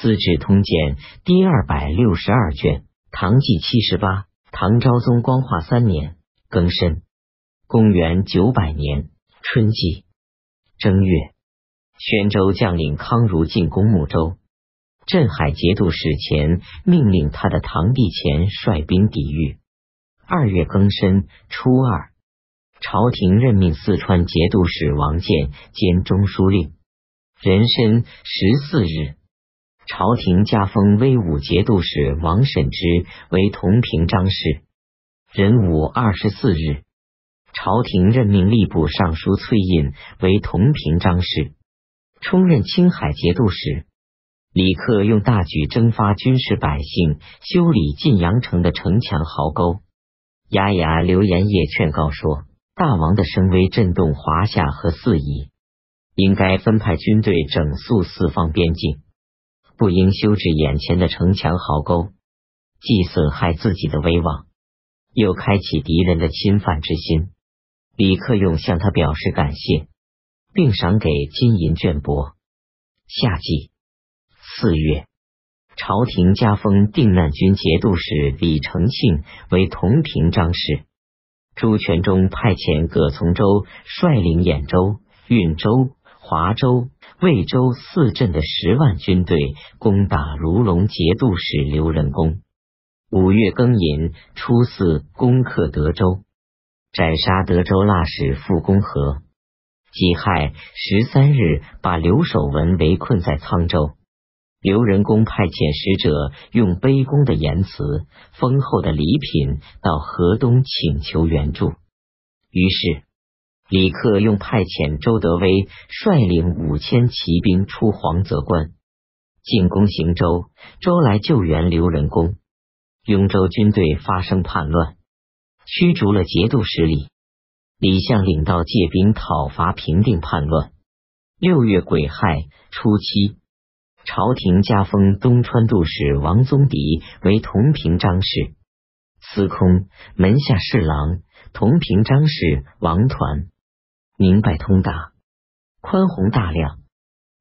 资治通鉴》第二百六十二卷，唐纪七十八，唐昭宗光化三年庚申，公元九百年春季正月，宣州将领康如进攻睦州，镇海节度使钱命令他的堂弟钱率兵抵御。二月庚申初二，朝廷任命四川节度使王建兼中书令。壬申十四日，朝廷加封威武节度使王审之为同平章事。壬午二十四日，朝廷任命吏部尚书崔胤为同平章事，充任青海节度使。李克用大举征发军事百姓，修理晋阳城的城墙壕沟。牙牙刘延业劝告说：“大王的声威震动华夏和四夷。”应该分派军队整肃四方边境，不应修治眼前的城墙壕沟，既损害自己的威望，又开启敌人的侵犯之心。李克用向他表示感谢，并赏给金银绢帛。夏季四月，朝廷加封定难军节度使李承庆为同平章事。朱全忠派遣葛从周率领兖州、运州。华州、魏州四镇的十万军队攻打如龙节度使刘仁恭。五月庚寅，初四，攻克德州，斩杀德州腊史傅公和。己亥十三日，把刘守文围困在沧州。刘仁恭派遣使者，用卑躬的言辞、丰厚的礼品到河东请求援助。于是。李克用派遣周德威率领五千骑兵出黄泽关进攻行州，周来救援刘仁恭。雍州军队发生叛乱，驱逐了节度使李。李相领到借兵讨伐，平定叛乱。六月癸亥初七，朝廷加封东川度使王宗迪为同平章事、司空、门下侍郎。同平章事王团。明白通达，宽宏大量，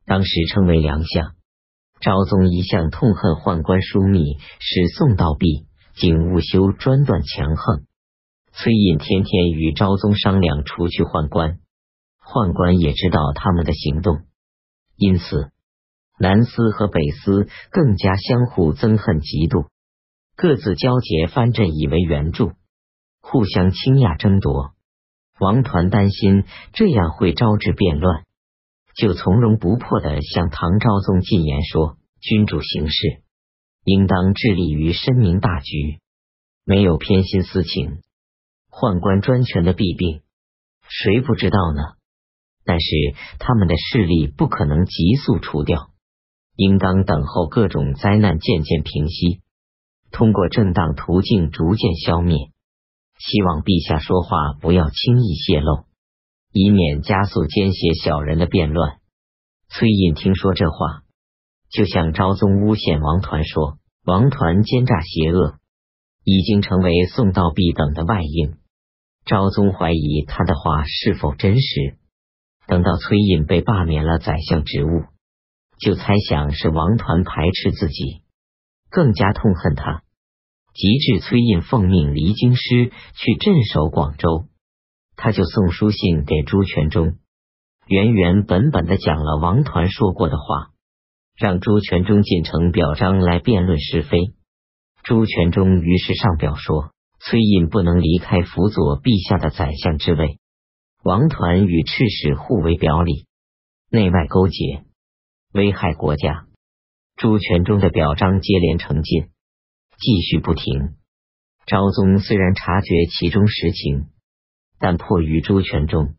当时称为良相。昭宗一向痛恨宦官疏密，使宋道弼、景务修专断强横。崔胤天天与昭宗商量除去宦官，宦官也知道他们的行动，因此南司和北司更加相互憎恨嫉妒，各自交结藩镇以为援助，互相倾轧争夺。王团担心这样会招致变乱，就从容不迫的向唐昭宗进言说：“君主行事应当致力于深明大局，没有偏心私情。宦官专权的弊病，谁不知道呢？但是他们的势力不可能急速除掉，应当等候各种灾难渐渐平息，通过正当途径逐渐消灭。”希望陛下说话不要轻易泄露，以免加速奸邪小人的变乱。崔胤听说这话，就向昭宗诬陷王团说：“王团奸诈邪恶，已经成为宋道弼等的外应。”昭宗怀疑他的话是否真实。等到崔胤被罢免了宰相职务，就猜想是王团排斥自己，更加痛恨他。及至崔胤奉命离京师去镇守广州，他就送书信给朱全忠，原原本本的讲了王团说过的话，让朱全忠进城表彰来辩论是非。朱全忠于是上表说：崔胤不能离开辅佐陛下的宰相之位，王团与赤使互为表里，内外勾结，危害国家。朱全忠的表彰接连成进。继续不停。昭宗虽然察觉其中实情，但迫于朱全忠，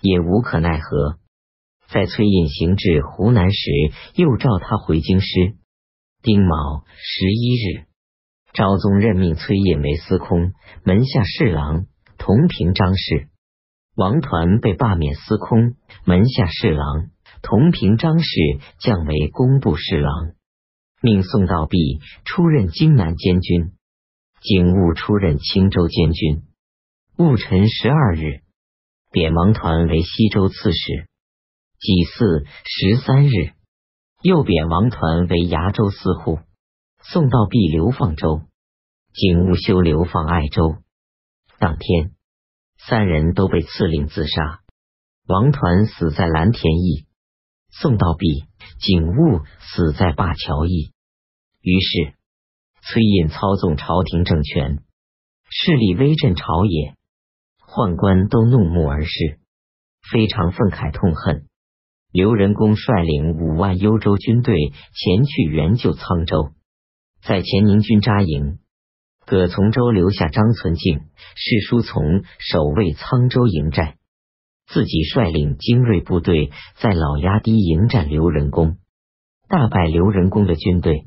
也无可奈何。在崔胤行至湖南时，又召他回京师。丁卯十一日，昭宗任命崔胤为司空、门下侍郎、同平章事。王团被罢免司空、门下侍郎、同平章事，降为工部侍郎。命宋道弼出任荆南监军，景物出任青州监军。戊辰十二日，贬王团为西州刺史。己巳十三日，又贬王团为崖州司户，宋道弼流放州，景物修流放爱州。当天，三人都被赐令自杀。王团死在蓝田驿，宋道弼、景物死在灞桥驿。于是，崔胤操纵朝廷政权，势力威震朝野，宦官都怒目而视，非常愤慨痛恨。刘仁恭率领五万幽州军队前去援救沧州，在前宁军扎营。葛从周留下张存敬、释书从守卫沧州营寨，自己率领精锐部队在老崖堤迎战刘仁恭，大败刘仁恭的军队，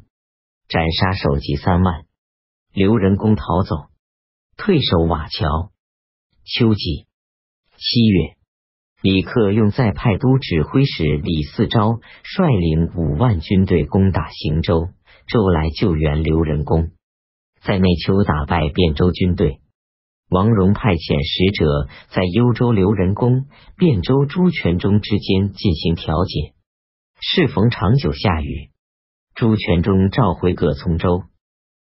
斩杀首级三万。刘仁恭逃走，退守瓦桥。秋季七月。李克用再派都指挥使李嗣昭率领五万军队攻打行州，周来救援刘仁恭，在内丘打败汴州军队。王戎派遣使者在幽州刘仁恭、汴州朱全忠之间进行调解。适逢长久下雨，朱全忠召回葛从周，